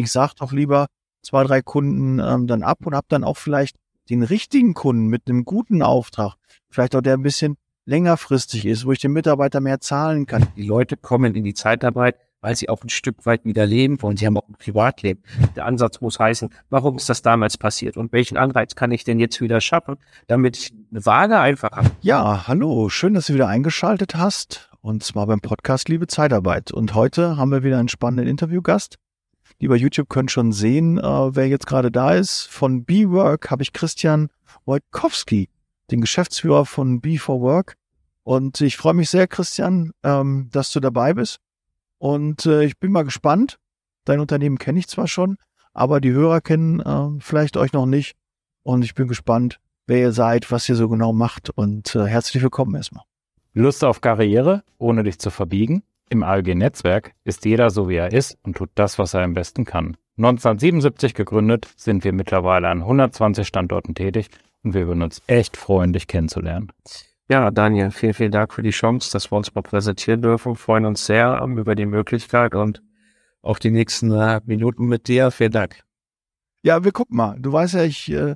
ich sag doch lieber zwei, drei Kunden ähm, dann ab und hab dann auch vielleicht den richtigen Kunden mit einem guten Auftrag, vielleicht auch der ein bisschen längerfristig ist, wo ich dem Mitarbeiter mehr zahlen kann. Die Leute kommen in die Zeitarbeit, weil sie auch ein Stück weit wieder leben wollen. Sie haben auch ein Privatleben. Der Ansatz muss heißen, warum ist das damals passiert und welchen Anreiz kann ich denn jetzt wieder schaffen, damit ich eine Waage einfach habe. Ja, hallo, schön, dass du wieder eingeschaltet hast und zwar beim Podcast Liebe Zeitarbeit. Und heute haben wir wieder einen spannenden Interviewgast. Die bei YouTube können schon sehen, äh, wer jetzt gerade da ist. Von B-Work habe ich Christian Wojtkowski, den Geschäftsführer von B4Work. Und ich freue mich sehr, Christian, ähm, dass du dabei bist. Und äh, ich bin mal gespannt. Dein Unternehmen kenne ich zwar schon, aber die Hörer kennen äh, vielleicht euch noch nicht. Und ich bin gespannt, wer ihr seid, was ihr so genau macht. Und äh, herzlich willkommen erstmal. Lust auf Karriere, ohne dich zu verbiegen? Im ALG-Netzwerk ist jeder so, wie er ist und tut das, was er am besten kann. 1977 gegründet, sind wir mittlerweile an 120 Standorten tätig und wir würden uns echt freuen, dich kennenzulernen. Ja, Daniel, vielen, vielen Dank für die Chance, dass wir uns mal präsentieren dürfen. Freuen uns sehr um, über die Möglichkeit und auf die nächsten äh, Minuten mit dir. Vielen Dank. Ja, wir gucken mal. Du weißt ja, ich äh,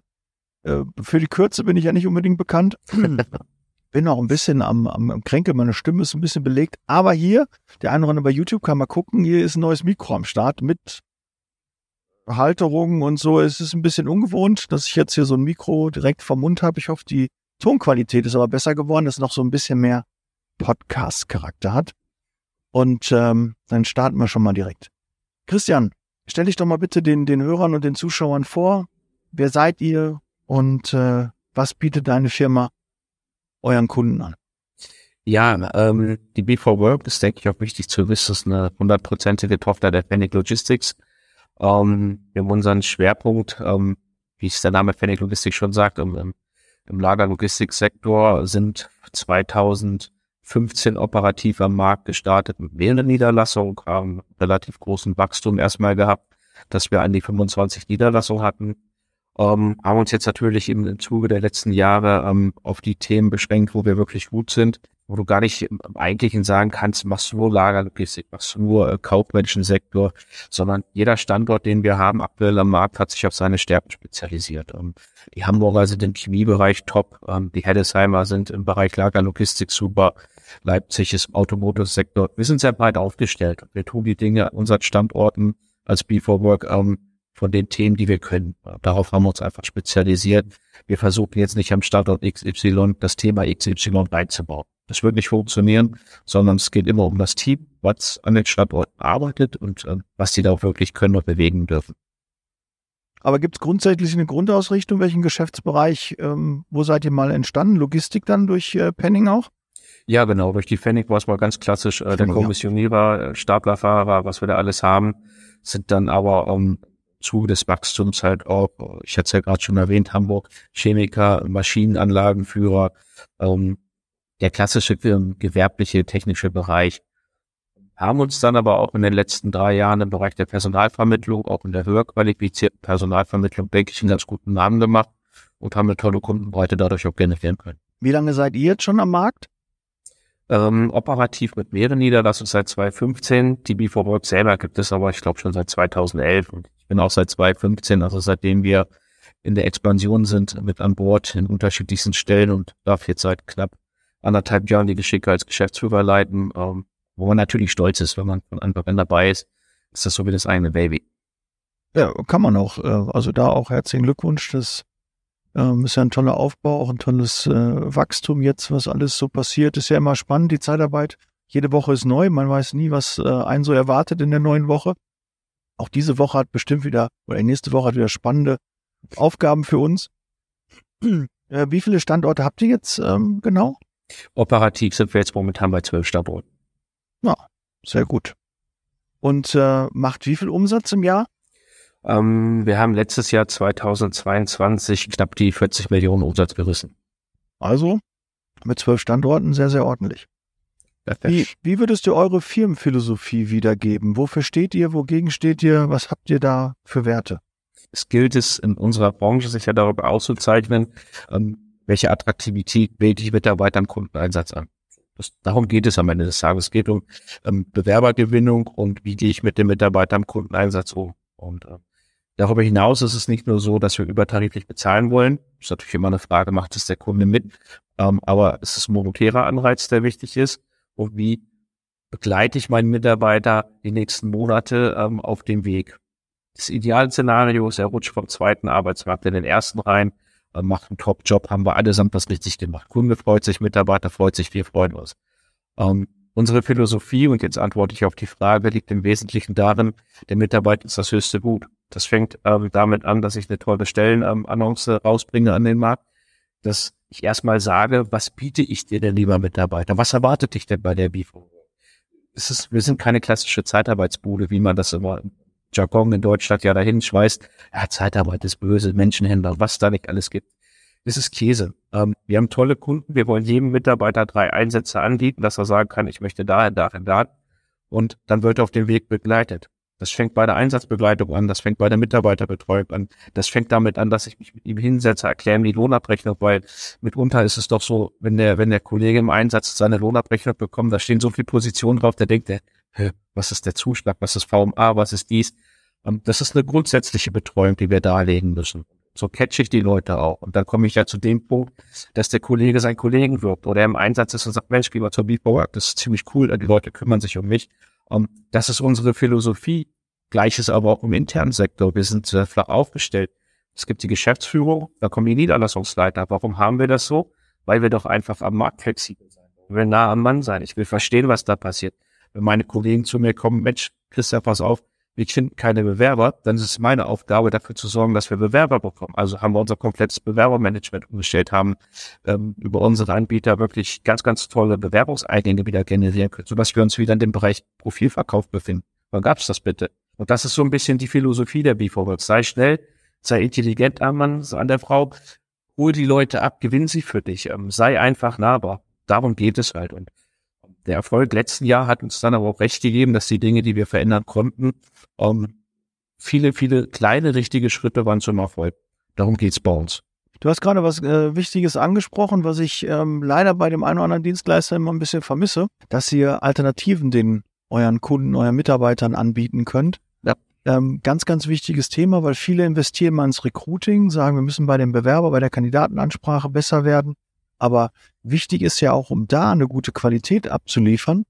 äh für die Kürze bin ich ja nicht unbedingt bekannt. bin auch ein bisschen am, am, am Kränkel, meine Stimme ist ein bisschen belegt. Aber hier, der eine oder andere bei YouTube kann mal gucken, hier ist ein neues Mikro am Start mit Halterungen und so. Es ist ein bisschen ungewohnt, dass ich jetzt hier so ein Mikro direkt vom Mund habe. Ich hoffe, die Tonqualität ist aber besser geworden, dass es noch so ein bisschen mehr Podcast-Charakter hat. Und ähm, dann starten wir schon mal direkt. Christian, stell dich doch mal bitte den, den Hörern und den Zuschauern vor. Wer seid ihr und äh, was bietet deine Firma euren Kunden an? Ja, ähm, die B4 Work ist, denke ich, auch wichtig zu wissen, ist eine hundertprozentige Tochter der Fennec Logistics. Ähm, wir haben unseren Schwerpunkt, ähm, wie es der Name Fennec Logistics schon sagt, im, im Lagerlogistiksektor sind 2015 operativ am Markt gestartet mit mehreren Niederlassungen, haben relativ großen Wachstum erstmal gehabt, dass wir an die 25 Niederlassungen hatten ähm, haben uns jetzt natürlich im, Zuge der letzten Jahre ähm, auf die Themen beschränkt, wo wir wirklich gut sind, wo du gar nicht im Eigentlichen sagen kannst, machst du nur Lagerlogistik, machst du nur äh, kaufmännischen Sektor, sondern jeder Standort, den wir haben aktuell am Markt, hat sich auf seine Stärken spezialisiert. Ähm, die Hamburger sind im Chemiebereich top, ähm, die Heddesheimer sind im Bereich Lagerlogistik super, Leipzig ist im Automotive-Sektor. Wir sind sehr breit aufgestellt. Wir tun die Dinge an unseren Standorten als B4Work ähm, von den Themen, die wir können. Darauf haben wir uns einfach spezialisiert. Wir versuchen jetzt nicht am Standort XY das Thema XY reinzubauen. Das wird nicht funktionieren, sondern es geht immer um das Team, was an den Standorten arbeitet und äh, was die da auch wirklich können und bewegen dürfen. Aber gibt es grundsätzlich eine Grundausrichtung, welchen Geschäftsbereich, ähm, wo seid ihr mal entstanden? Logistik dann durch äh, Penning auch? Ja, genau. Durch die Pfennig war es mal ganz klassisch äh, der Kommissionierer, äh, Staplerfahrer, was wir da alles haben, sind dann aber ähm, Zuge des Wachstums halt auch, ich hatte es ja gerade schon erwähnt, Hamburg, Chemiker, Maschinenanlagenführer, ähm, der klassische gewerbliche, technische Bereich. Haben uns dann aber auch in den letzten drei Jahren im Bereich der Personalvermittlung, auch in der höher qualifizierten Personalvermittlung, denke ich, einen ganz guten Namen gemacht und haben eine tolle Kundenbreite dadurch auch generieren können. Wie lange seid ihr jetzt schon am Markt? Ähm, operativ mit mehreren Niederlassungen seit 2015. Die B4 Work selber gibt es aber, ich glaube, schon seit 2011 und ich bin auch seit 2015, also seitdem wir in der Expansion sind, mit an Bord in unterschiedlichsten Stellen und darf jetzt seit knapp anderthalb Jahren die Geschicke als Geschäftsführer leiten, ähm, wo man natürlich stolz ist, wenn man von Anfang an dabei ist, ist das so wie das eigene Baby. Ja, kann man auch. Äh, also da auch herzlichen Glückwunsch. Das ähm, ist ja ein toller Aufbau, auch ein tolles äh, Wachstum jetzt, was alles so passiert. Ist ja immer spannend, die Zeitarbeit. Jede Woche ist neu. Man weiß nie, was äh, einen so erwartet in der neuen Woche. Auch diese Woche hat bestimmt wieder, oder nächste Woche hat wieder spannende Aufgaben für uns. Äh, wie viele Standorte habt ihr jetzt ähm, genau? Operativ sind wir jetzt momentan bei zwölf Standorten. Ja, sehr gut. Und äh, macht wie viel Umsatz im Jahr? Ähm, wir haben letztes Jahr 2022 knapp die 40 Millionen Umsatz gerissen. Also mit zwölf Standorten sehr, sehr ordentlich. Wie, wie würdest du eure Firmenphilosophie wiedergeben? Wofür steht ihr? Wogegen steht ihr? Was habt ihr da für Werte? Es gilt es in unserer Branche sich ja darüber auszuzeichnen, ähm, welche Attraktivität wählt die Mitarbeiter am Kundeneinsatz an. Das, darum geht es am Ende des Tages. Es geht um ähm, Bewerbergewinnung und wie gehe ich mit dem Mitarbeiter am Kundeneinsatz um. Und äh, darüber hinaus ist es nicht nur so, dass wir übertariflich bezahlen wollen. Das ist natürlich immer eine Frage, macht es der Kunde mit? Ähm, aber es ist ein monetärer Anreiz, der wichtig ist. Und wie begleite ich meinen Mitarbeiter die nächsten Monate ähm, auf dem Weg? Das Idealszenario ist, er rutscht vom zweiten Arbeitsmarkt in den ersten rein, äh, macht einen Top-Job, haben wir allesamt was richtig gemacht. Kunde freut sich, Mitarbeiter freut sich, wir freuen uns. Ähm, unsere Philosophie, und jetzt antworte ich auf die Frage, liegt im Wesentlichen darin, der Mitarbeiter ist das höchste Gut. Das fängt ähm, damit an, dass ich eine tolle Stellenannonce rausbringe an den Markt, dass ich erstmal sage, was biete ich dir denn, lieber Mitarbeiter? Was erwartet dich denn bei der BIFO? Es ist, wir sind keine klassische Zeitarbeitsbude, wie man das immer im Jargon in Deutschland ja dahin schweißt. Ja, Zeitarbeit ist böse, Menschenhändler, was da nicht alles gibt. Das ist Käse. Ähm, wir haben tolle Kunden. Wir wollen jedem Mitarbeiter drei Einsätze anbieten, dass er sagen kann, ich möchte dahin, dahin, da. Und dann wird er auf dem Weg begleitet. Das fängt bei der Einsatzbegleitung an, das fängt bei der Mitarbeiterbetreuung an, das fängt damit an, dass ich mich mit ihm hinsetze, erkläre ihm die Lohnabrechnung, weil mitunter ist es doch so, wenn der, wenn der Kollege im Einsatz seine Lohnabrechnung bekommt, da stehen so viele Positionen drauf, der denkt, der, was ist der Zuschlag, was ist VMA, was ist dies? Ähm, das ist eine grundsätzliche Betreuung, die wir darlegen müssen. So catch ich die Leute auch. Und dann komme ich ja zu dem Punkt, dass der Kollege seinen Kollegen wirkt oder er im Einsatz ist und sagt, Mensch, geh mal zur Beatwork, das ist ziemlich cool, die Leute kümmern sich um mich. Um, ähm, das ist unsere Philosophie. Gleiches aber auch im internen Sektor. Wir sind äh, flach aufgestellt. Es gibt die Geschäftsführung, da kommen die Niederlassungsleiter. Warum haben wir das so? Weil wir doch einfach am Markt flexibel sein. Wir will nah am Mann sein. Ich will verstehen, was da passiert. Wenn meine Kollegen zu mir kommen, Mensch, Christian, pass auf, wir finden keine Bewerber, dann ist es meine Aufgabe, dafür zu sorgen, dass wir Bewerber bekommen. Also haben wir unser komplettes Bewerbermanagement umgestellt, haben ähm, über unsere Anbieter wirklich ganz, ganz tolle Bewerbungseingänge wieder generieren können, sodass wir uns wieder in dem Bereich Profilverkauf befinden. Wann gab's das bitte? Und das ist so ein bisschen die Philosophie der B-Forwards. Sei schnell, sei intelligent am Mann, an der Frau, hol die Leute ab, gewinn sie für dich, ähm, sei einfach nahbar. Darum geht es halt. Und der Erfolg letzten Jahr hat uns dann aber auch recht gegeben, dass die Dinge, die wir verändern konnten, ähm, viele, viele kleine richtige Schritte waren zum Erfolg. Darum geht's bei uns. Du hast gerade was äh, Wichtiges angesprochen, was ich ähm, leider bei dem einen oder anderen Dienstleister immer ein bisschen vermisse, dass ihr Alternativen den euren Kunden, euren Mitarbeitern anbieten könnt. Ja. Ähm, ganz, ganz wichtiges Thema, weil viele investieren mal ins Recruiting, sagen, wir müssen bei dem Bewerber, bei der Kandidatenansprache besser werden. Aber wichtig ist ja auch, um da eine gute Qualität abzuliefern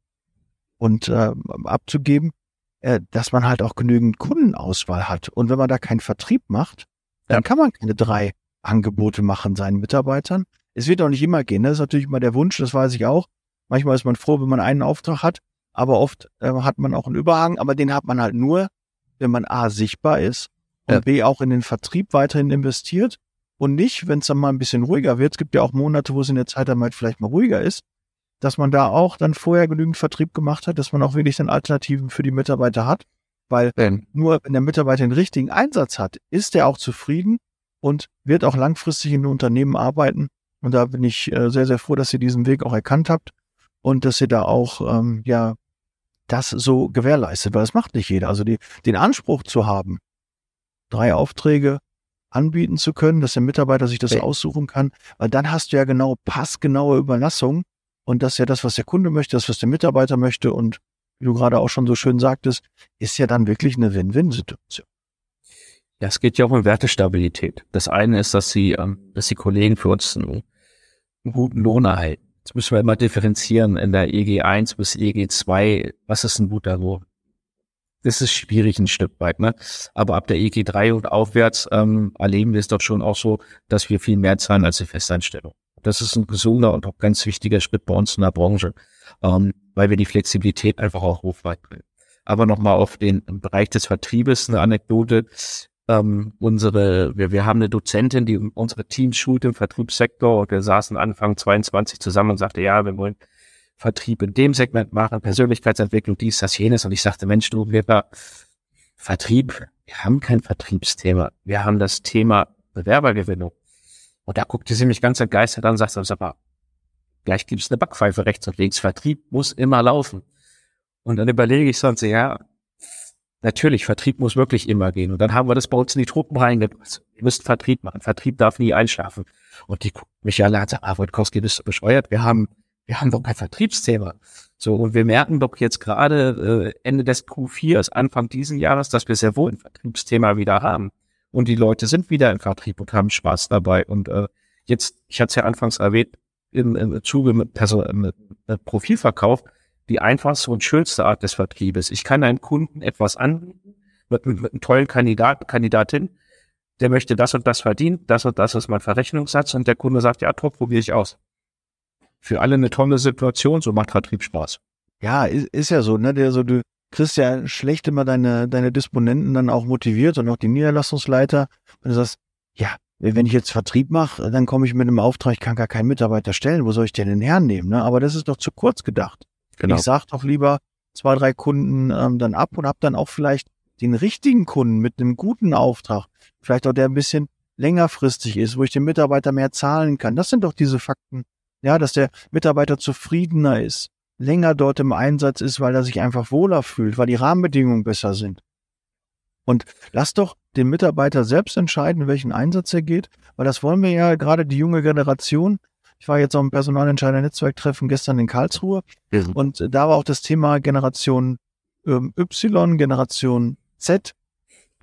und äh, abzugeben, äh, dass man halt auch genügend Kundenauswahl hat. Und wenn man da keinen Vertrieb macht, dann kann man keine drei Angebote machen seinen Mitarbeitern. Es wird auch nicht immer gehen. Das ist natürlich immer der Wunsch, das weiß ich auch. Manchmal ist man froh, wenn man einen Auftrag hat, aber oft äh, hat man auch einen Überhang, aber den hat man halt nur, wenn man A sichtbar ist und ja. B auch in den Vertrieb weiterhin investiert und nicht, wenn es dann mal ein bisschen ruhiger wird. Es gibt ja auch Monate, wo es in der Zeit dann halt vielleicht mal ruhiger ist, dass man da auch dann vorher genügend Vertrieb gemacht hat, dass man auch wirklich dann Alternativen für die Mitarbeiter hat. Weil ben. nur wenn der Mitarbeiter den richtigen Einsatz hat, ist er auch zufrieden und wird auch langfristig in den Unternehmen arbeiten. Und da bin ich äh, sehr, sehr froh, dass ihr diesen Weg auch erkannt habt und dass ihr da auch ähm, ja das so gewährleistet, weil das macht nicht jeder. Also die, den Anspruch zu haben, drei Aufträge anbieten zu können, dass der Mitarbeiter sich das okay. aussuchen kann, weil dann hast du ja genau passgenaue Überlassung und das ist ja das, was der Kunde möchte, das, was der Mitarbeiter möchte und wie du gerade auch schon so schön sagtest, ist ja dann wirklich eine Win-Win-Situation. Ja, es geht ja auch um Wertestabilität. Das eine ist, dass sie, ähm, dass die Kollegen für uns einen, einen guten Lohn erhalten. Jetzt müssen wir immer differenzieren in der EG 1 bis EG 2. Was ist ein guter Lohn? Das ist schwierig ein Stück weit, ne? Aber ab der EG3 und aufwärts ähm, erleben wir es doch schon auch so, dass wir viel mehr zahlen als die Festeinstellung. Das ist ein gesunder und auch ganz wichtiger Schritt bei uns in der Branche, ähm, weil wir die Flexibilität einfach auch hochhalten. Aber nochmal auf den Bereich des Vertriebes eine Anekdote. Ähm, unsere, wir, wir haben eine Dozentin, die unsere Teams schult im Vertriebssektor und wir saßen Anfang 22 zusammen und sagte, ja, wir wollen Vertrieb in dem Segment machen, Persönlichkeitsentwicklung, dies, das, jenes. Und ich sagte, Mensch, du, wir Vertrieb, wir haben kein Vertriebsthema. Wir haben das Thema Bewerbergewinnung. Und da guckte sie mich ganz entgeistert an und sagte, aber gleich gibt's eine Backpfeife rechts und links. Vertrieb muss immer laufen. Und dann überlege ich sonst, ja, natürlich, Vertrieb muss wirklich immer gehen. Und dann haben wir das bei uns in die Truppen reingebracht. Wir müssen Vertrieb machen. Vertrieb darf nie einschlafen. Und die guckt mich alle an und sagt, ah, Wojtkowski, bist du bescheuert? Wir haben wir haben doch kein Vertriebsthema. So, und wir merken doch jetzt gerade äh, Ende des Q4, Anfang diesen Jahres, dass wir sehr wohl ein Vertriebsthema wieder haben. Und die Leute sind wieder im Vertrieb und haben Spaß dabei. Und äh, jetzt, ich hatte es ja anfangs erwähnt, im, im Zuge mit, Person, mit, mit Profilverkauf, die einfachste und schönste Art des Vertriebes. Ich kann einem Kunden etwas anbieten, mit, mit, mit einem tollen Kandidat, Kandidatin, der möchte das und das verdienen, das und das ist mein Verrechnungssatz und der Kunde sagt, ja, top, probiere ich aus. Für alle eine tolle Situation, so macht Vertrieb Spaß. Ja, ist, ist ja so, ne? Der so, du kriegst ja schlecht immer deine, deine Disponenten dann auch motiviert und auch die Niederlassungsleiter. Und du sagst, ja, wenn ich jetzt Vertrieb mache, dann komme ich mit einem Auftrag, ich kann gar keinen Mitarbeiter stellen, wo soll ich denn den hernehmen? Ne? Aber das ist doch zu kurz gedacht. Genau. Ich sag doch lieber zwei, drei Kunden ähm, dann ab und hab dann auch vielleicht den richtigen Kunden mit einem guten Auftrag, vielleicht auch der ein bisschen längerfristig ist, wo ich dem Mitarbeiter mehr zahlen kann. Das sind doch diese Fakten. Ja, dass der Mitarbeiter zufriedener ist, länger dort im Einsatz ist, weil er sich einfach wohler fühlt, weil die Rahmenbedingungen besser sind. Und lass doch den Mitarbeiter selbst entscheiden, welchen Einsatz er geht, weil das wollen wir ja gerade die junge Generation. Ich war jetzt auf dem Personalentscheider-Netzwerktreffen gestern in Karlsruhe mhm. und da war auch das Thema Generation ähm, Y, Generation Z.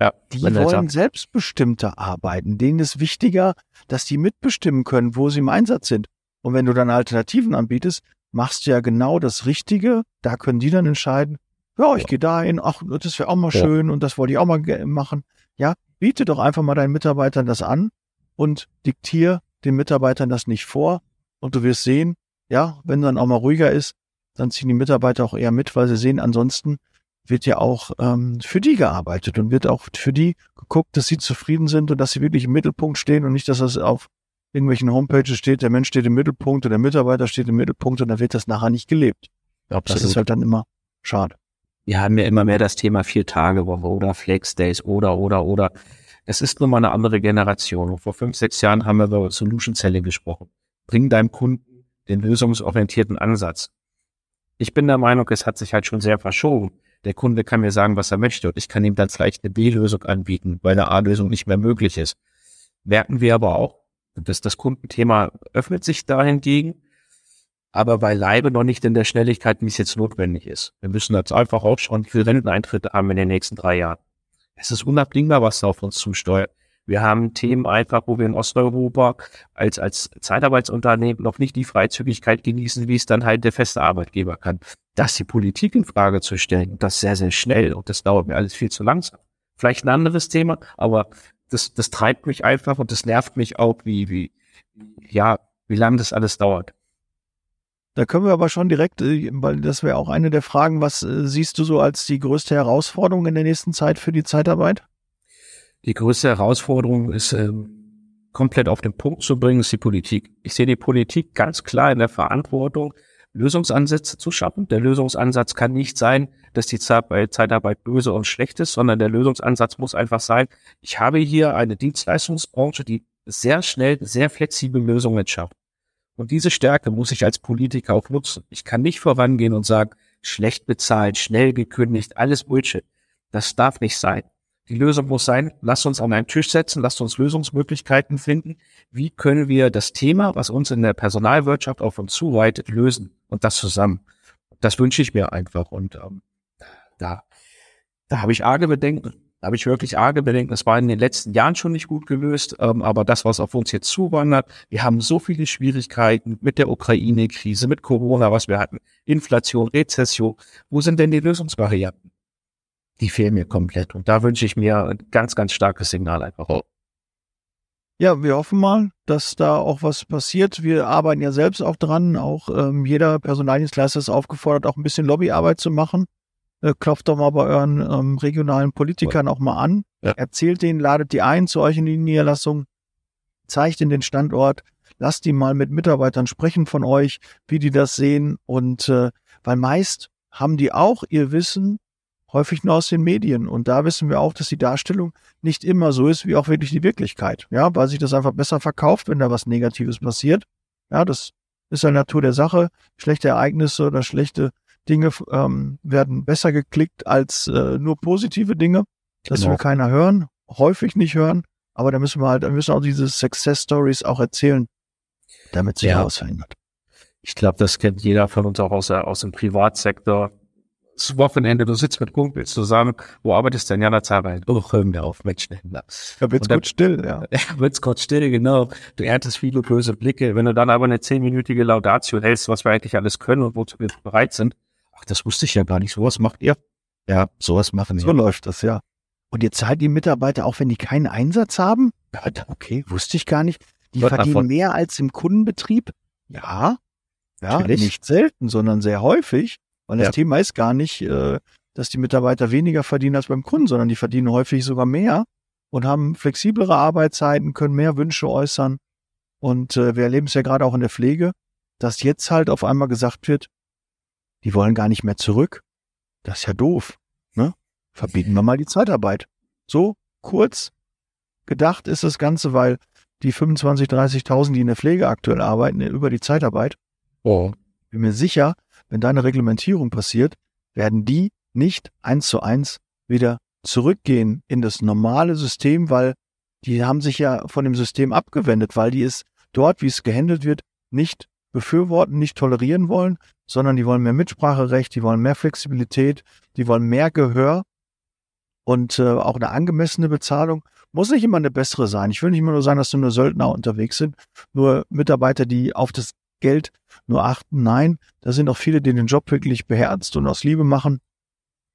Ja, die wollen selbstbestimmter arbeiten. Denen ist wichtiger, dass die mitbestimmen können, wo sie im Einsatz sind. Und wenn du dann Alternativen anbietest, machst du ja genau das Richtige. Da können die dann entscheiden, ja, ich ja. gehe dahin, ach, das wäre auch mal ja. schön und das wollte ich auch mal machen. Ja, biete doch einfach mal deinen Mitarbeitern das an und diktier den Mitarbeitern das nicht vor. Und du wirst sehen, ja, wenn dann auch mal ruhiger ist, dann ziehen die Mitarbeiter auch eher mit, weil sie sehen, ansonsten wird ja auch ähm, für die gearbeitet und wird auch für die geguckt, dass sie zufrieden sind und dass sie wirklich im Mittelpunkt stehen und nicht, dass das auf irgendwelchen Homepages steht, der Mensch steht im Mittelpunkt und der Mitarbeiter steht im Mittelpunkt und dann wird das nachher nicht gelebt. Absolut. Das ist halt dann immer schade. Wir haben ja immer mehr das Thema vier Tage Woche oder Flex Days oder oder oder. Es ist nun mal eine andere Generation. Vor fünf, sechs Jahren haben wir über Solution Selling gesprochen. Bring deinem Kunden den lösungsorientierten Ansatz. Ich bin der Meinung, es hat sich halt schon sehr verschoben. Der Kunde kann mir sagen, was er möchte und ich kann ihm dann vielleicht eine B-Lösung anbieten, weil eine A-Lösung nicht mehr möglich ist. Merken wir aber auch, dass das Kundenthema öffnet sich dahingegen, aber beileibe noch nicht in der Schnelligkeit, wie es jetzt notwendig ist. Wir müssen jetzt einfach auch schauen, wie viele Renteneintritte haben wir in den nächsten drei Jahren. Es ist unabdingbar, was da auf uns zusteuert. Wir haben Themen einfach, wo wir in Osteuropa als, als Zeitarbeitsunternehmen noch nicht die Freizügigkeit genießen, wie es dann halt der feste Arbeitgeber kann. Das die Politik in Frage zu stellen, das sehr, sehr schnell und das dauert mir alles viel zu langsam. Vielleicht ein anderes Thema, aber das, das treibt mich einfach und das nervt mich auch, wie, wie, ja, wie lange das alles dauert. Da können wir aber schon direkt, äh, weil das wäre auch eine der Fragen, was äh, siehst du so als die größte Herausforderung in der nächsten Zeit für die Zeitarbeit? Die größte Herausforderung ist, ähm, komplett auf den Punkt zu bringen, ist die Politik. Ich sehe die Politik ganz klar in der Verantwortung, Lösungsansätze zu schaffen. Der Lösungsansatz kann nicht sein, dass die Zeitarbeit böse und schlecht ist, sondern der Lösungsansatz muss einfach sein, ich habe hier eine Dienstleistungsbranche, die sehr schnell, sehr flexible Lösungen schafft. Und diese Stärke muss ich als Politiker auch nutzen. Ich kann nicht vorangehen und sagen, schlecht bezahlt, schnell gekündigt, alles Bullshit. Das darf nicht sein. Die Lösung muss sein, lasst uns an einen Tisch setzen, lasst uns Lösungsmöglichkeiten finden. Wie können wir das Thema, was uns in der Personalwirtschaft auf uns zuweitet, lösen und das zusammen? Das wünsche ich mir einfach. Und ähm, da, da habe ich arge Bedenken. Da habe ich wirklich arge Bedenken. Das war in den letzten Jahren schon nicht gut gelöst, ähm, aber das, was auf uns jetzt zuwandert, wir haben so viele Schwierigkeiten mit der Ukraine-Krise, mit Corona, was wir hatten, Inflation, Rezession. Wo sind denn die Lösungsvarianten? Die fehlen mir komplett. Und da wünsche ich mir ein ganz, ganz starkes Signal einfach auch. Ja, wir hoffen mal, dass da auch was passiert. Wir arbeiten ja selbst auch dran. Auch ähm, jeder Personaldienstleister ist aufgefordert, auch ein bisschen Lobbyarbeit zu machen äh, klopft doch mal bei euren ähm, regionalen Politikern auch mal an, ja. erzählt denen, ladet die ein zu euch in die Niederlassung, zeigt ihnen den Standort, lasst die mal mit Mitarbeitern sprechen von euch, wie die das sehen und äh, weil meist haben die auch ihr Wissen häufig nur aus den Medien und da wissen wir auch, dass die Darstellung nicht immer so ist wie auch wirklich die Wirklichkeit, ja, weil sich das einfach besser verkauft, wenn da was Negatives passiert. Ja, das ist ja Natur der Sache. Schlechte Ereignisse oder schlechte Dinge ähm, werden besser geklickt als äh, nur positive Dinge. Das genau. will keiner hören, häufig nicht hören. Aber da müssen wir halt, da müssen auch diese Success Stories auch erzählen, damit sich ja. was verändert. Ich glaube, das kennt jeder von uns auch aus, aus dem Privatsektor. Das Wochenende, du sitzt mit Kumpels zusammen. Wo arbeitest du denn? Ja, na, Zeit. Oh, hör mir auf, Mensch. Da wird's kurz still, ja. Ja, wird's kurz still, genau. Du erntest viele böse Blicke. Wenn du dann aber eine zehnminütige Laudatio hältst, was wir eigentlich alles können und wozu wir bereit sind. Ach, das wusste ich ja gar nicht. Sowas macht ihr. Ja, sowas machen wir. So läuft das, ja. Und ihr zahlt die Mitarbeiter auch, wenn die keinen Einsatz haben? Ja, okay, wusste ich gar nicht. Die Wird verdienen davon- mehr als im Kundenbetrieb? Ja. Ja, Natürlich. nicht selten, sondern sehr häufig. Weil das Ja. Thema ist gar nicht, äh, dass die Mitarbeiter weniger verdienen als beim Kunden, sondern die verdienen häufig sogar mehr und haben flexiblere Arbeitszeiten, können mehr Wünsche äußern. Und äh, wir erleben es ja gerade auch in der Pflege, dass jetzt halt auf einmal gesagt wird, die wollen gar nicht mehr zurück. Das ist ja doof. Ne? Verbieten wir mal die Zeitarbeit. So kurz gedacht ist das Ganze, weil die 25.000, 30.000, die in der Pflege aktuell arbeiten, über die Zeitarbeit, Oh. bin mir sicher, wenn da eine Reglementierung passiert, werden die nicht eins zu eins wieder zurückgehen in das normale System, weil die haben sich ja von dem System abgewendet, weil die es dort, wie es gehandelt wird, nicht befürworten, nicht tolerieren wollen, sondern die wollen mehr Mitspracherecht, die wollen mehr Flexibilität, die wollen mehr Gehör und äh, auch eine angemessene Bezahlung. Muss nicht immer eine bessere sein. Ich will nicht immer nur sagen, dass nur Söldner unterwegs sind, nur Mitarbeiter, die auf das Geld nur achten. Nein, da sind auch viele, die den Job wirklich beherzt und aus Liebe machen.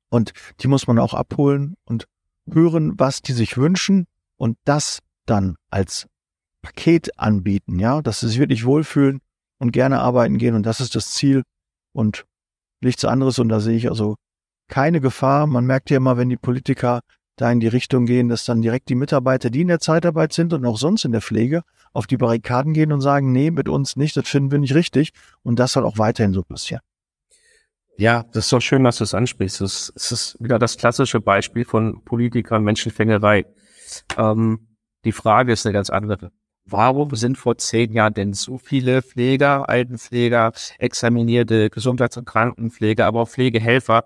Und die muss man auch abholen und hören, was die sich wünschen und das dann als Paket anbieten, ja, dass sie sich wirklich wohlfühlen und gerne arbeiten gehen und das ist das Ziel und nichts anderes und da sehe ich also keine Gefahr. Man merkt ja immer, wenn die Politiker da in die Richtung gehen, dass dann direkt die Mitarbeiter, die in der Zeitarbeit sind und auch sonst in der Pflege, auf die Barrikaden gehen und sagen, nee, mit uns nicht, das finden wir nicht richtig und das soll auch weiterhin so passieren. Ja, das ist doch schön, dass du es ansprichst. Es ist wieder das klassische Beispiel von Politikern, Menschenfängerei. Ähm, die Frage ist eine ganz andere. Warum sind vor zehn Jahren denn so viele Pfleger, Altenpfleger, examinierte Gesundheits- und Krankenpfleger, aber auch Pflegehelfer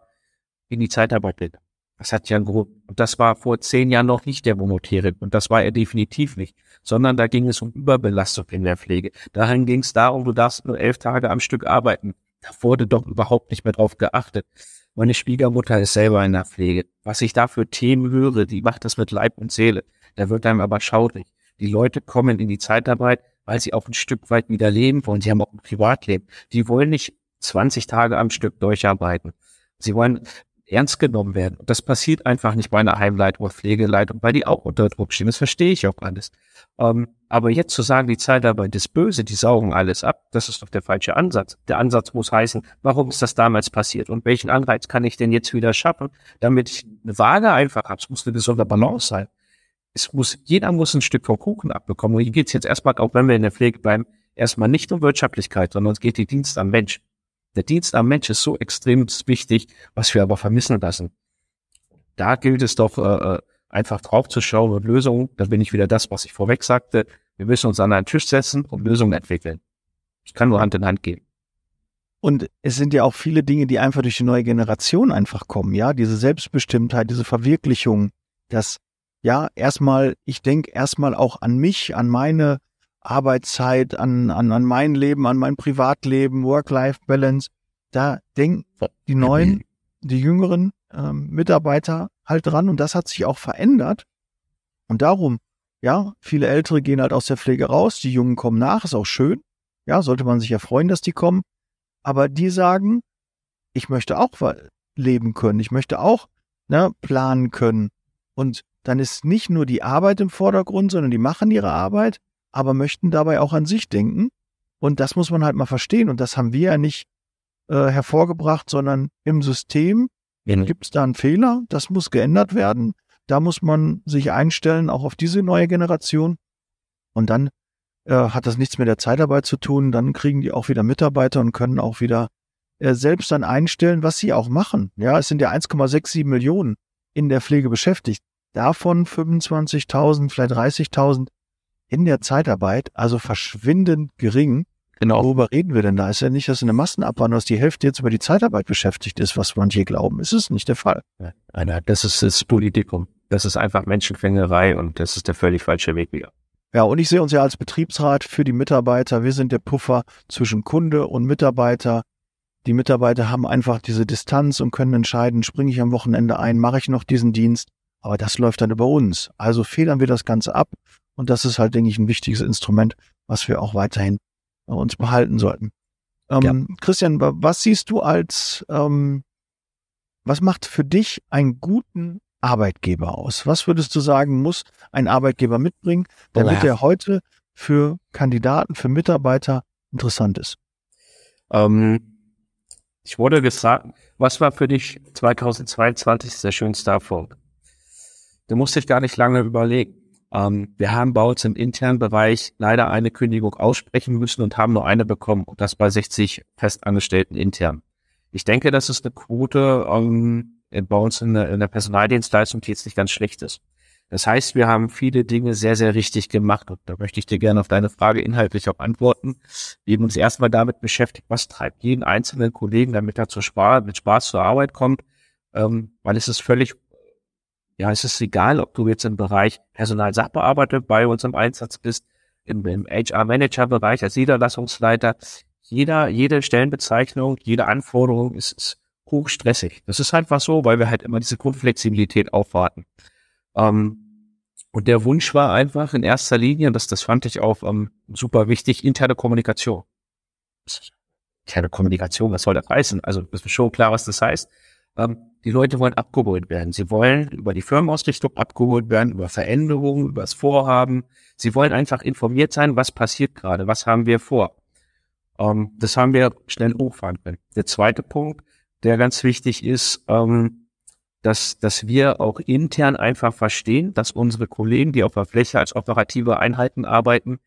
in die Zeitarbeit gegangen? Das hat ja einen Grund. Und das war vor zehn Jahren noch nicht der monetäre und das war er definitiv nicht, sondern da ging es um Überbelastung in der Pflege. Darin ging es darum, du darfst nur elf Tage am Stück arbeiten. Da wurde doch überhaupt nicht mehr drauf geachtet. Meine Schwiegermutter ist selber in der Pflege. Was ich da für Themen höre, die macht das mit Leib und Seele. Da wird einem aber schaurig. Die Leute kommen in die Zeitarbeit, weil sie auch ein Stück weit wieder leben wollen. Sie haben auch ein Privatleben. Die wollen nicht 20 Tage am Stück durcharbeiten. Sie wollen ernst genommen werden. Und das passiert einfach nicht bei einer Heimleitung oder Pflegeleitung, weil die auch unter Druck stehen. Das verstehe ich auch alles. Ähm, aber jetzt zu sagen, die Zeitarbeit ist böse, die saugen alles ab, das ist doch der falsche Ansatz. Der Ansatz muss heißen, warum ist das damals passiert und welchen Anreiz kann ich denn jetzt wieder schaffen, damit ich eine Waage einfach habe. Es muss eine gesunde Balance sein. Es muss, jeder muss ein Stück vom Kuchen abbekommen. Und hier geht es jetzt erstmal, auch wenn wir in der Pflege bleiben, erstmal nicht um Wirtschaftlichkeit, sondern es geht die Dienst am Mensch. Der Dienst am Mensch ist so extrem wichtig, was wir aber vermissen lassen. Da gilt es doch, äh, einfach drauf zu schauen und Lösungen, da bin ich wieder das, was ich vorweg sagte. Wir müssen uns an einen Tisch setzen und Lösungen entwickeln. Ich kann nur Hand in Hand gehen. Und es sind ja auch viele Dinge, die einfach durch die neue Generation einfach kommen, ja, diese Selbstbestimmtheit, diese Verwirklichung, das, ja, erstmal, ich denke erstmal auch an mich, an meine Arbeitszeit, an, an, an mein Leben, an mein Privatleben, Work-Life-Balance. Da denken die neuen, die jüngeren ähm, Mitarbeiter halt dran und das hat sich auch verändert. Und darum, ja, viele Ältere gehen halt aus der Pflege raus, die Jungen kommen nach, ist auch schön. Ja, sollte man sich ja freuen, dass die kommen. Aber die sagen, ich möchte auch leben können, ich möchte auch ne, planen können. Und dann ist nicht nur die Arbeit im Vordergrund, sondern die machen ihre Arbeit, aber möchten dabei auch an sich denken. Und das muss man halt mal verstehen. Und das haben wir ja nicht äh, hervorgebracht, sondern im System gibt es da einen Fehler, das muss geändert werden. Da muss man sich einstellen, auch auf diese neue Generation. Und dann äh, hat das nichts mit der Zeitarbeit zu tun. Dann kriegen die auch wieder Mitarbeiter und können auch wieder äh, selbst dann einstellen, was sie auch machen. Ja, es sind ja 1,67 Millionen in der Pflege beschäftigt. Davon 25.000, vielleicht 30.000 in der Zeitarbeit, also verschwindend gering. Genau. Worüber reden wir denn da? Ist ja nicht, dass eine Massenabwanderung, dass die Hälfte jetzt über die Zeitarbeit beschäftigt ist, was manche glauben. Es ist nicht der Fall. Nein, nein, das ist das Politikum. Das ist einfach Menschenfängerei und das ist der völlig falsche Weg wieder. Ja, und ich sehe uns ja als Betriebsrat für die Mitarbeiter. Wir sind der Puffer zwischen Kunde und Mitarbeiter. Die Mitarbeiter haben einfach diese Distanz und können entscheiden, springe ich am Wochenende ein, mache ich noch diesen Dienst. Aber das läuft dann über uns. Also federn wir das Ganze ab. Und das ist halt, denke ich, ein wichtiges Instrument, was wir auch weiterhin äh, uns behalten sollten. Ähm, ja. Christian, was siehst du als, ähm, was macht für dich einen guten Arbeitgeber aus? Was würdest du sagen, muss ein Arbeitgeber mitbringen, damit er heute für Kandidaten, für Mitarbeiter interessant ist? Ähm, ich wurde gefragt, was war für dich 2022 der schönste Erfolg? Du musst dich gar nicht lange überlegen. Ähm, wir haben bei uns im internen Bereich leider eine Kündigung aussprechen müssen und haben nur eine bekommen und das bei 60 Festangestellten intern. Ich denke, das ist eine Quote ähm, bei uns in der, in der Personaldienstleistung, die jetzt nicht ganz schlecht ist. Das heißt, wir haben viele Dinge sehr, sehr richtig gemacht und da möchte ich dir gerne auf deine Frage inhaltlich auch antworten. Wir haben uns erstmal damit beschäftigt, was treibt jeden einzelnen Kollegen, damit er zur Spaß, mit Spaß zur Arbeit kommt, ähm, weil es ist völlig ja, es ist egal, ob du jetzt im Bereich Personalsachbearbeiter bei uns im Einsatz bist, im, im HR-Manager-Bereich als Niederlassungsleiter. Jeder, jede Stellenbezeichnung, jede Anforderung ist, ist hochstressig. Das ist einfach so, weil wir halt immer diese Grundflexibilität aufwarten. Ähm, und der Wunsch war einfach in erster Linie, das, das fand ich auch ähm, super wichtig, interne Kommunikation. Interne Kommunikation, was soll das heißen? Also, das ist schon klar, was das heißt. Ähm, die Leute wollen abgeholt werden. Sie wollen über die Firmenausrichtung abgeholt werden, über Veränderungen, über das Vorhaben. Sie wollen einfach informiert sein, was passiert gerade, was haben wir vor. Ähm, das haben wir schnell hochfahren können. Der zweite Punkt, der ganz wichtig ist, ähm, dass, dass wir auch intern einfach verstehen, dass unsere Kollegen, die auf der Fläche als operative Einheiten arbeiten,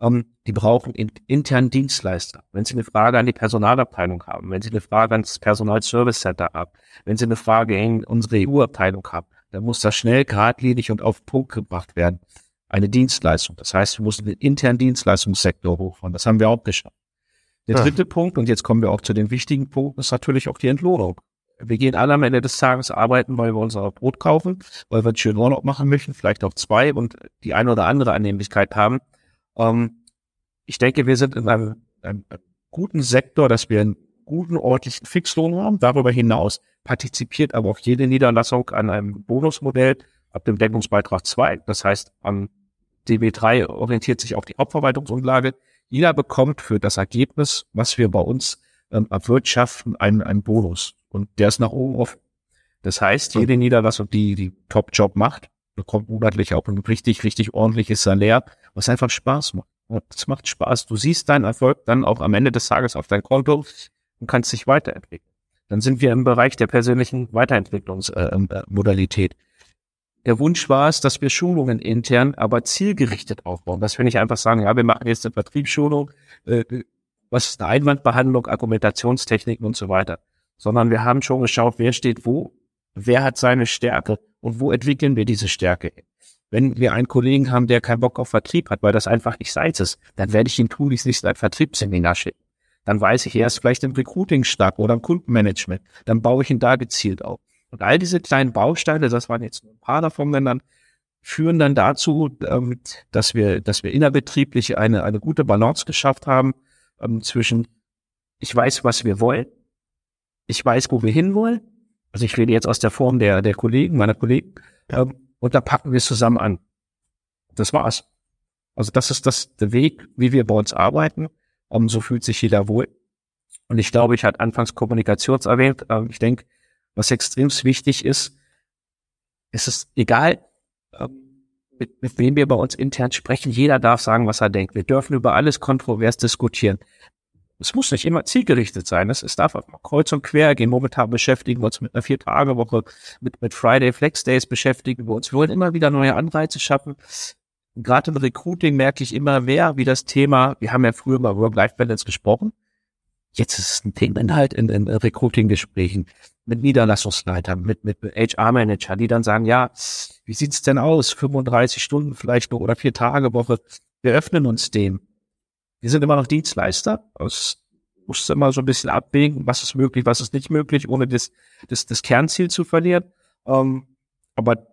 ähm, die brauchen in, internen Dienstleister. Wenn Sie eine Frage an die Personalabteilung haben, wenn Sie eine Frage ans Personalservice Center haben, wenn Sie eine Frage in unsere EU-Abteilung haben, dann muss das schnell, geradlinig und auf Punkt gebracht werden. Eine Dienstleistung. Das heißt, wir müssen den internen Dienstleistungssektor hochfahren. Das haben wir auch geschafft. Der ja. dritte Punkt, und jetzt kommen wir auch zu den wichtigen Punkten, ist natürlich auch die Entlohnung. Wir gehen alle am Ende des Tages arbeiten, weil wir unser Brot kaufen, weil wir einen schönen Urlaub machen möchten, vielleicht auch zwei und die eine oder andere Annehmlichkeit haben. Ähm, ich denke, wir sind in einem, einem, guten Sektor, dass wir einen guten ordentlichen Fixlohn haben. Darüber hinaus partizipiert aber auch jede Niederlassung an einem Bonusmodell ab dem Deckungsbeitrag 2. Das heißt, am DB3 orientiert sich auf die Hauptverwaltungsumlage. Jeder bekommt für das Ergebnis, was wir bei uns ähm, erwirtschaften, einen, einen Bonus. Und der ist nach oben offen. Das heißt, jede Niederlassung, die die Top-Job macht, bekommt monatlich auch ein richtig, richtig ordentliches Salär, was einfach Spaß macht. Es macht Spaß. Du siehst deinen Erfolg dann auch am Ende des Tages auf dein Konto und kannst dich weiterentwickeln. Dann sind wir im Bereich der persönlichen Weiterentwicklungsmodalität. Äh, der Wunsch war es, dass wir Schulungen intern, aber zielgerichtet aufbauen. Dass wir nicht einfach sagen, ja, wir machen jetzt eine Vertriebsschulung, äh, was ist eine Einwandbehandlung, Argumentationstechniken und so weiter. Sondern wir haben schon geschaut, wer steht wo, wer hat seine Stärke und wo entwickeln wir diese Stärke. Wenn wir einen Kollegen haben, der keinen Bock auf Vertrieb hat, weil das einfach nicht seins ist, dann werde ich ihn tunlichst nicht ein Vertriebsseminar schicken. Dann weiß ich, er ist vielleicht im Recruiting stark oder im Kundenmanagement. Dann baue ich ihn da gezielt auf. Und all diese kleinen Bausteine, das waren jetzt nur ein paar davon, wenn dann führen dann dazu, dass wir, dass wir innerbetrieblich eine, eine gute Balance geschafft haben ähm, zwischen ich weiß, was wir wollen, ich weiß, wo wir hinwollen. Also ich rede jetzt aus der Form der, der Kollegen, meiner Kollegen. Ähm, und da packen wir es zusammen an. Das war's. Also das ist das der Weg, wie wir bei uns arbeiten. Um, so fühlt sich jeder wohl. Und ich glaube, ich hatte anfangs Kommunikations erwähnt. Ähm, ich denke, was extrem wichtig ist, ist es egal, ähm, mit, mit wem wir bei uns intern sprechen. Jeder darf sagen, was er denkt. Wir dürfen über alles kontrovers diskutieren. Es muss nicht immer zielgerichtet sein. Es, es darf auch kreuz und quer gehen. Momentan beschäftigen wir uns mit einer Vier-Tage-Woche, mit, mit Friday Flex Days beschäftigen wir uns. Wir wollen immer wieder neue Anreize schaffen. Gerade im Recruiting merke ich immer mehr, wie das Thema, wir haben ja früher über Work-Life-Balance gesprochen. Jetzt ist es ein Themeninhalt in, in Recruiting-Gesprächen mit Niederlassungsleitern, mit, mit HR-Manager, die dann sagen, ja, wie sieht's denn aus? 35 Stunden vielleicht noch oder vier Tage Woche. Wir öffnen uns dem. Wir sind immer noch Dienstleister. Es muss immer so ein bisschen abwägen, was ist möglich, was ist nicht möglich, ohne das, das, das Kernziel zu verlieren. Ähm, aber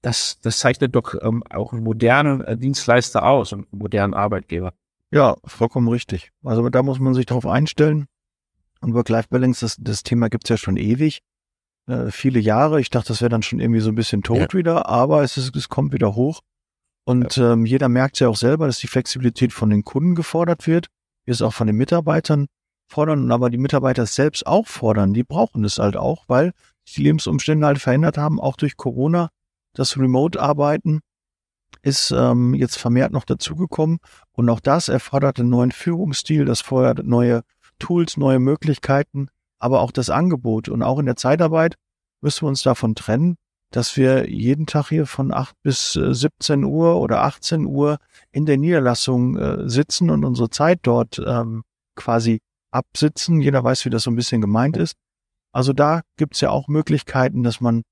das, das zeichnet doch ähm, auch einen modernen äh, Dienstleister aus und einen modernen Arbeitgeber. Ja, vollkommen richtig. Also da muss man sich darauf einstellen. Und Work-Life-Balance, das, das Thema gibt's ja schon ewig. Äh, viele Jahre. Ich dachte, das wäre dann schon irgendwie so ein bisschen tot ja. wieder, aber es, ist, es kommt wieder hoch. Und ja. ähm, jeder merkt ja auch selber, dass die Flexibilität von den Kunden gefordert wird, wir es auch von den Mitarbeitern fordern und aber die Mitarbeiter selbst auch fordern. Die brauchen es halt auch, weil die Lebensumstände halt verändert haben, auch durch Corona. Das Remote-Arbeiten ist ähm, jetzt vermehrt noch dazugekommen und auch das erfordert einen neuen Führungsstil, das fordert neue Tools, neue Möglichkeiten, aber auch das Angebot. Und auch in der Zeitarbeit müssen wir uns davon trennen, dass wir jeden Tag hier von 8 bis 17 äh, Uhr oder 18 Uhr in der Niederlassung äh, sitzen und unsere Zeit dort ähm, quasi absitzen. Jeder weiß, wie das so ein bisschen gemeint ist. Also da gibt's ja auch Möglichkeiten, dass man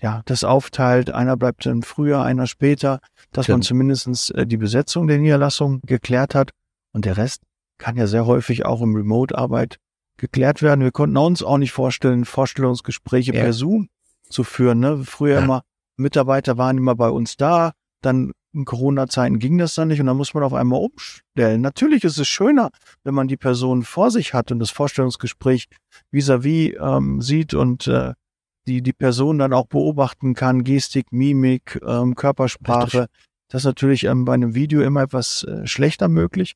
ja das aufteilt. Einer bleibt dann früher, einer später, dass Stimmt. man zumindestens äh, die Besetzung der Niederlassung geklärt hat. Und der Rest kann ja sehr häufig auch im Remote-Arbeit geklärt werden. Wir konnten uns auch nicht vorstellen, Vorstellungsgespräche ja. per Zoom zu führen. Ne? Früher ja. immer, Mitarbeiter waren immer bei uns da, dann in Corona-Zeiten ging das dann nicht und dann muss man auf einmal umstellen. Natürlich ist es schöner, wenn man die Person vor sich hat und das Vorstellungsgespräch vis-à-vis -vis, ähm, sieht und äh, die, die Person dann auch beobachten kann, Gestik, Mimik, ähm, Körpersprache. Richtig. Das ist natürlich ähm, bei einem Video immer etwas äh, schlechter möglich,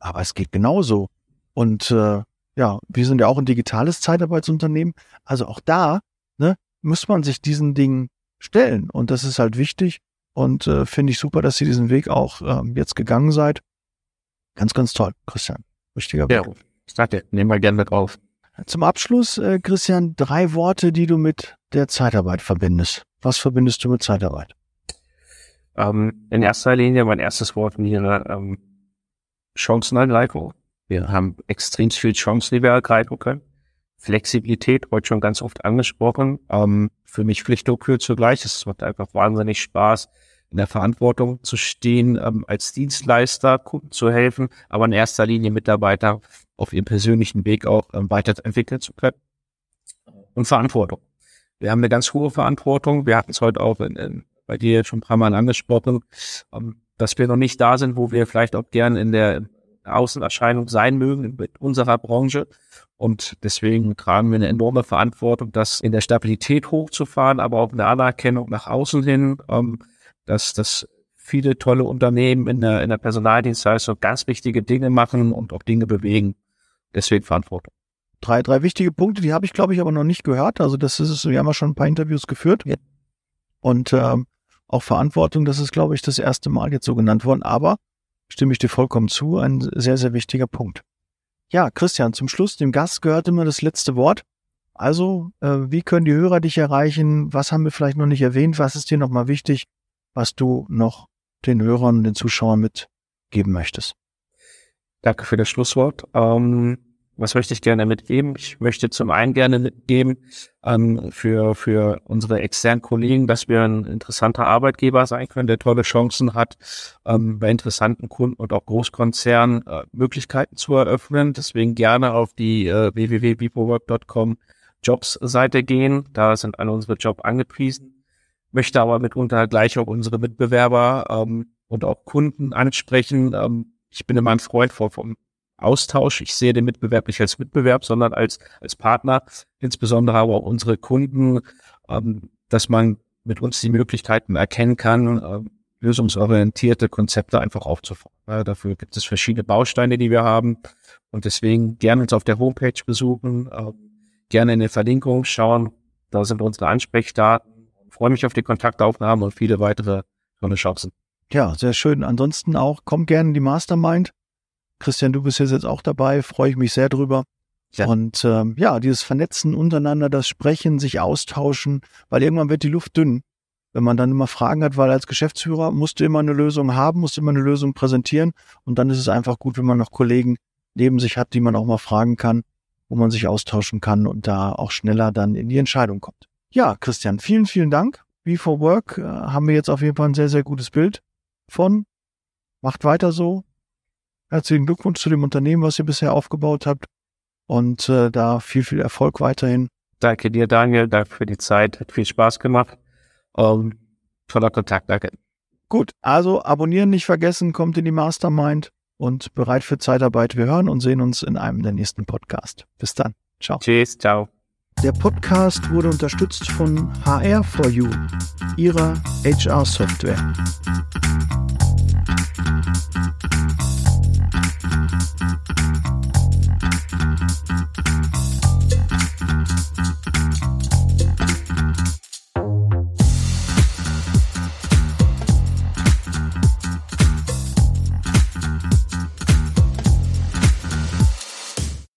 aber es geht genauso. Und äh, ja, wir sind ja auch ein digitales Zeitarbeitsunternehmen. Also auch da ne, muss man sich diesen Dingen stellen. Und das ist halt wichtig. Und äh, finde ich super, dass ihr diesen Weg auch ähm, jetzt gegangen seid. Ganz, ganz toll, Christian. Richtiger Weg. Ja, danke. Nehmen wir gerne mit auf. Zum Abschluss, äh, Christian, drei Worte, die du mit der Zeitarbeit verbindest. Was verbindest du mit Zeitarbeit? Ähm, in erster Linie, mein erstes Wort wäre ähm, Chancenergreifung. Wir haben extrem viel Chancen, die wir ergreifen können. Flexibilität, heute schon ganz oft angesprochen. Ähm, für mich Pflicht und Kür zugleich. Es macht einfach wahnsinnig Spaß, in der Verantwortung zu stehen, ähm, als Dienstleister Kunden zu helfen, aber in erster Linie Mitarbeiter auf ihrem persönlichen Weg auch ähm, weiterentwickeln zu können. Und Verantwortung. Wir haben eine ganz hohe Verantwortung. Wir hatten es heute auch in, in, bei dir schon ein paar Mal angesprochen, ähm, dass wir noch nicht da sind, wo wir vielleicht auch gern in der Außenerscheinung sein mögen mit unserer Branche. Und deswegen tragen wir eine enorme Verantwortung, das in der Stabilität hochzufahren, aber auch eine Anerkennung nach außen hin, ähm, dass, dass viele tolle Unternehmen in der, in der Personaldienstleistung ganz wichtige Dinge machen und auch Dinge bewegen. Deswegen Verantwortung. Drei, drei wichtige Punkte, die habe ich, glaube ich, aber noch nicht gehört. Also das ist es, wir haben ja schon ein paar Interviews geführt. Ja. Und ähm, auch Verantwortung, das ist, glaube ich, das erste Mal jetzt so genannt worden. Aber stimme ich dir vollkommen zu, ein sehr, sehr wichtiger Punkt. Ja, Christian, zum Schluss, dem Gast gehört immer das letzte Wort. Also, äh, wie können die Hörer dich erreichen? Was haben wir vielleicht noch nicht erwähnt? Was ist dir nochmal wichtig, was du noch den Hörern, den Zuschauern mitgeben möchtest? Danke für das Schlusswort. Ähm, was möchte ich gerne mitgeben? Ich möchte zum einen gerne mitgeben ähm, für, für unsere externen Kollegen, dass wir ein interessanter Arbeitgeber sein können, der tolle Chancen hat, ähm, bei interessanten Kunden und auch Großkonzernen äh, Möglichkeiten zu eröffnen. Deswegen gerne auf die äh, www.bipowork.com Jobs-Seite gehen. Da sind alle unsere Jobs angepriesen. Möchte aber mitunter gleich auch unsere Mitbewerber ähm, und auch Kunden ansprechen. Ähm, ich bin immer ein Freund vor, vom Austausch. Ich sehe den Mitbewerb nicht als Mitbewerb, sondern als, als Partner, insbesondere aber auch unsere Kunden, ähm, dass man mit uns die Möglichkeiten erkennen kann, äh, lösungsorientierte Konzepte einfach aufzufahren. Ja, dafür gibt es verschiedene Bausteine, die wir haben. Und deswegen gerne uns auf der Homepage besuchen, äh, gerne in den Verlinkungen schauen. Da sind unsere Ansprechdaten. Freue mich auf die Kontaktaufnahme und viele weitere tolle Chancen. Ja, sehr schön. Ansonsten auch, kommt gerne in die Mastermind. Christian, du bist jetzt auch dabei, freue ich mich sehr drüber. Ja. Und ähm, ja, dieses Vernetzen untereinander, das Sprechen, sich austauschen, weil irgendwann wird die Luft dünn. Wenn man dann immer Fragen hat, weil als Geschäftsführer musst du immer eine Lösung haben, musst immer eine Lösung präsentieren. Und dann ist es einfach gut, wenn man noch Kollegen neben sich hat, die man auch mal fragen kann, wo man sich austauschen kann und da auch schneller dann in die Entscheidung kommt. Ja, Christian, vielen, vielen Dank. Wie for Work äh, haben wir jetzt auf jeden Fall ein sehr, sehr gutes Bild von. Macht weiter so. Herzlichen Glückwunsch zu dem Unternehmen, was ihr bisher aufgebaut habt. Und äh, da viel, viel Erfolg weiterhin. Danke dir, Daniel. Danke für die Zeit. Hat viel Spaß gemacht. Ähm, Toller Kontakt, danke. Gut, also abonnieren nicht vergessen, kommt in die Mastermind und bereit für Zeitarbeit. Wir hören und sehen uns in einem der nächsten Podcasts. Bis dann. Ciao. Tschüss, ciao. Der Podcast wurde unterstützt von HR4U, ihrer HR-Software.